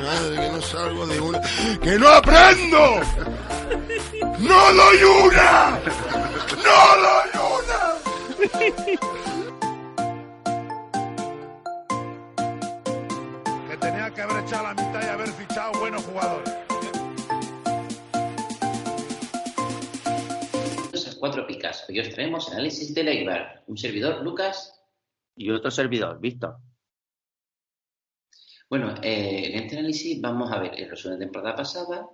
madre, que no salgo de una. ¡Que no aprendo! ¡No doy una! ¡No doy una! Que tenía que haber echado la mitad y haber fichado buenos jugadores. A Cuatro Picas. Hoy os traemos análisis de Leibar. Un servidor, Lucas. Y otro servidor, Víctor. Bueno, eh, en este análisis vamos a ver el resumen de temporada pasada,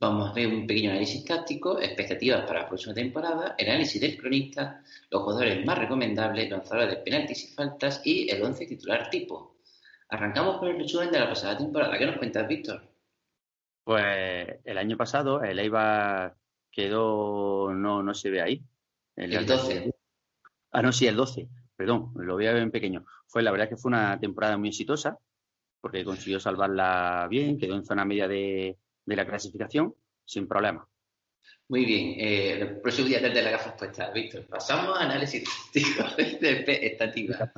vamos a ver un pequeño análisis táctico, expectativas para la próxima temporada, el análisis del cronista, los jugadores más recomendables, lanzadores de penaltis y faltas y el once titular tipo. Arrancamos con el resumen de la pasada temporada. ¿Qué nos cuentas, Víctor? Pues el año pasado el Eibar quedó, no, no se ve ahí. El 12. Ah, no, sí, el 12. Perdón, lo voy a ver en pequeño. Fue la verdad que fue una temporada muy exitosa porque consiguió salvarla bien, quedó en zona media de, de la clasificación sin problema. Muy bien, eh, el próximo día de la gafas puestas, Víctor. Pasamos a análisis de estativa.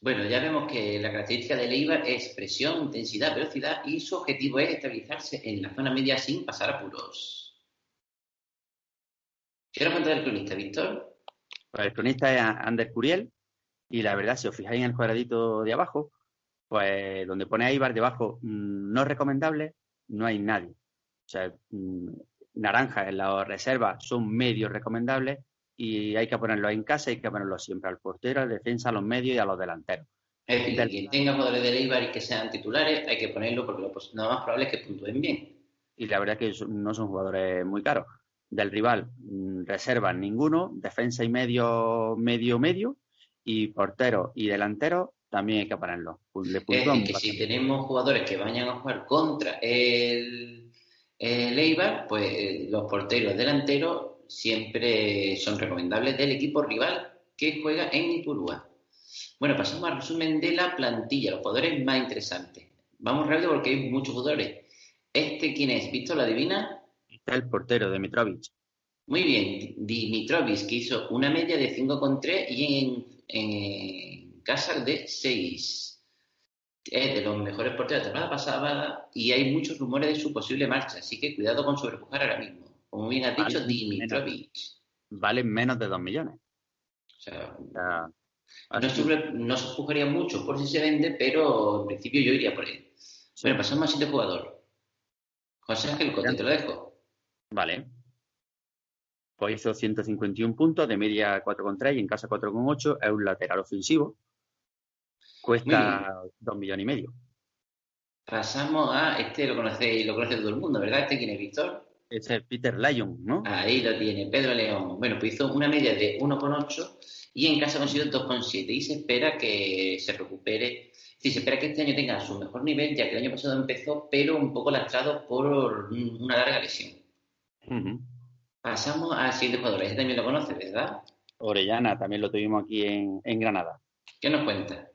Bueno, ya vemos que la característica del Eibar es presión, intensidad, velocidad y su objetivo es estabilizarse en la zona media sin pasar apuros. ¿Qué nos cuenta del cronista, Víctor? Pues el cronista es Ander Curiel y la verdad, si os fijáis en el cuadradito de abajo, pues donde pone Eibar debajo mm, no recomendable, no hay nadie. O sea, mm, naranja en la reserva son medios recomendables y hay que ponerlos en casa, hay que ponerlos siempre al portero, al defensa, a los medios y a los delanteros. Es decir, quien tenga jugadores del Eibar y que sean titulares, hay que ponerlo porque lo, lo más probable es que puntúen bien. Y la verdad que son- no son jugadores muy caros. Del rival, mm, reservas ninguno, defensa y medio, medio, medio, y portero y delantero también hay que. Pues Le Es que si tenemos jugadores que vayan a jugar contra el, el Eibar, pues eh, los porteros delanteros siempre son recomendables del equipo rival que juega en Ipurúa. Bueno, pasamos al resumen de la plantilla, los jugadores más interesantes. Vamos rápido porque hay muchos jugadores. ¿Este quién es? ¿Víctor lo adivina? Está el portero de Mitrovic. Muy bien, Dimitrovic, que hizo una media de 5,3 y en, en casa de 6. Es de los mejores porteros de la temporada pasada y hay muchos rumores de su posible marcha, así que cuidado con sobrepujar ahora mismo. Como bien has dicho, Vale, Dimitrovic. Valen menos de 2 millones. O sea, no, sobre- no mucho por si se vende, pero en principio yo iría por él. Bueno, pasamos al siguiente jugador. José Ángel Cote, te lo dejo. Vale. Pues hizo 151 puntos, de media 4,3 y en casa 4,8. Es un lateral ofensivo. Cuesta 2 millones y medio. Pasamos a este, lo conocéis, lo conoce todo el mundo, ¿verdad? ¿Este quién es Víctor? Ese es Peter Lyon, ¿no? Ahí lo tiene, Pedro León. Bueno, pues hizo una media de 1,8 y en casa consiguió 2,7 y se espera que se recupere. Sí, se espera que este año tenga su mejor nivel, ya que el año pasado empezó, pero un poco lastrado por una larga lesión. Pasamos al siguiente jugador. Este también lo conoce, ¿verdad? Orellana también lo tuvimos aquí en, en Granada. ¿Qué nos cuenta?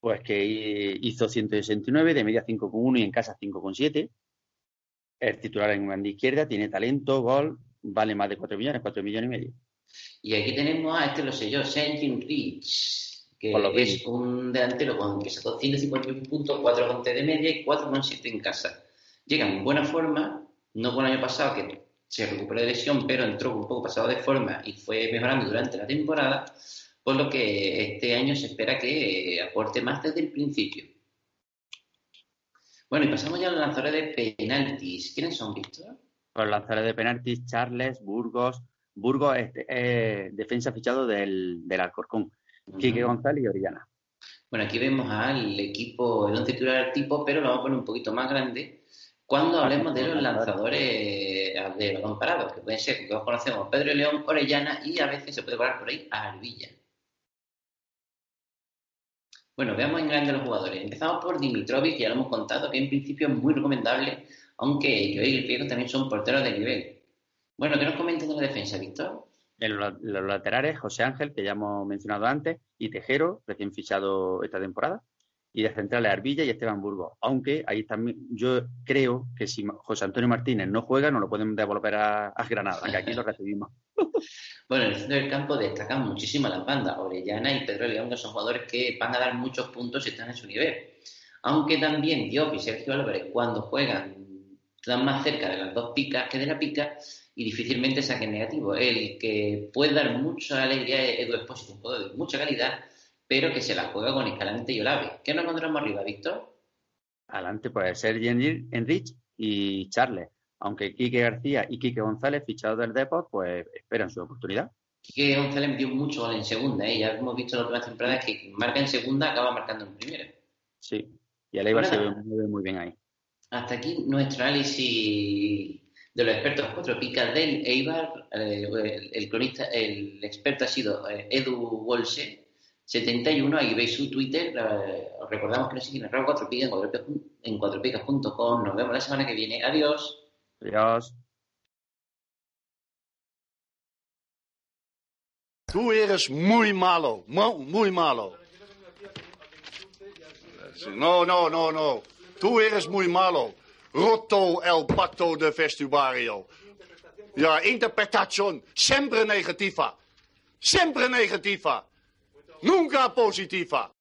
Pues que hizo 169, de media 5,1 y en casa 5,7. Es titular en banda izquierda, tiene talento, gol, vale más de 4 millones, 4 millones y medio. Y aquí tenemos a este, lo sé yo, Sentin Rich, que Por lo es un delantero con que sacó 151 puntos, 4,3 de media y 4,7 en casa. Llega en buena forma, no como el año pasado, que se recuperó de lesión, pero entró un poco pasado de forma y fue mejorando durante la temporada, por lo que este año se espera que aporte más desde el principio. Bueno, y pasamos ya a los lanzadores de penaltis. ¿Quiénes son, Víctor? Los lanzadores de penaltis, Charles, Burgos. Burgos es eh, defensa fichado del, del Alcorcón. Quique Ujú. González y Orellana. Bueno, aquí vemos al equipo, el once titular tipo, pero lo vamos a poner un poquito más grande cuando hablemos de los lanzadores eh, de balón parado, que pueden ser, que todos conocemos, Pedro León, Orellana y a veces se puede colar por ahí a Arvilla. Bueno, veamos en grande los jugadores. Empezamos por Dimitrovic, que ya lo hemos contado, que en principio es muy recomendable, aunque Joel y Riego también son porteros de nivel. Bueno, ¿qué nos comentan de la defensa, Víctor? En los, los laterales, José Ángel, que ya hemos mencionado antes, y Tejero, recién fichado esta temporada. Y de centrales, Arbilla y Esteban Burgos. Aunque ahí también, yo creo que si José Antonio Martínez no juega, no lo pueden devolver a, Granada, que aquí lo recibimos. Bueno, en el centro del campo destacan muchísimo las bandas. Orellana y Pedro León, que son jugadores que van a dar muchos puntos y están en su nivel. Aunque también Diop y Sergio Álvarez, cuando juegan, están más cerca de las dos picas que de la pica y difícilmente saquen negativo. El que puede dar mucha alegría es Edu Espósito, un jugador de mucha calidad, pero que se la juega con Escalante y Olave. ¿Qué nos encontramos arriba, Víctor? Adelante puede ser Jenny Enrich y Charles. Aunque Quique García y Quique González, fichados del Deport, pues esperan su oportunidad. Quique González metió mucho gol en segunda, ¿eh? ya hemos visto las últimas temporadas que marca en segunda, acaba marcando en primera. Sí, y el Eibar se ve Bueno. muy, muy bien ahí. Hasta aquí nuestro análisis de los expertos cuatro picas del Eibar. Eh, el, el cronista, el experto ha sido eh, Edu Wolse, 71. Ahí veis su Twitter. Eh, os recordamos que nos siguen en cuatro picas en cuatropicas- en cuatropicas.com. Nos vemos la semana que viene. Adiós. Adiós. Tú eres muy malo, mu- muy malo. No, no, no, no. Tú eres muy malo. Roto el pacto de vestuario. Ja, interpretación siempre negativa. Siempre negativa. Nunca positiva.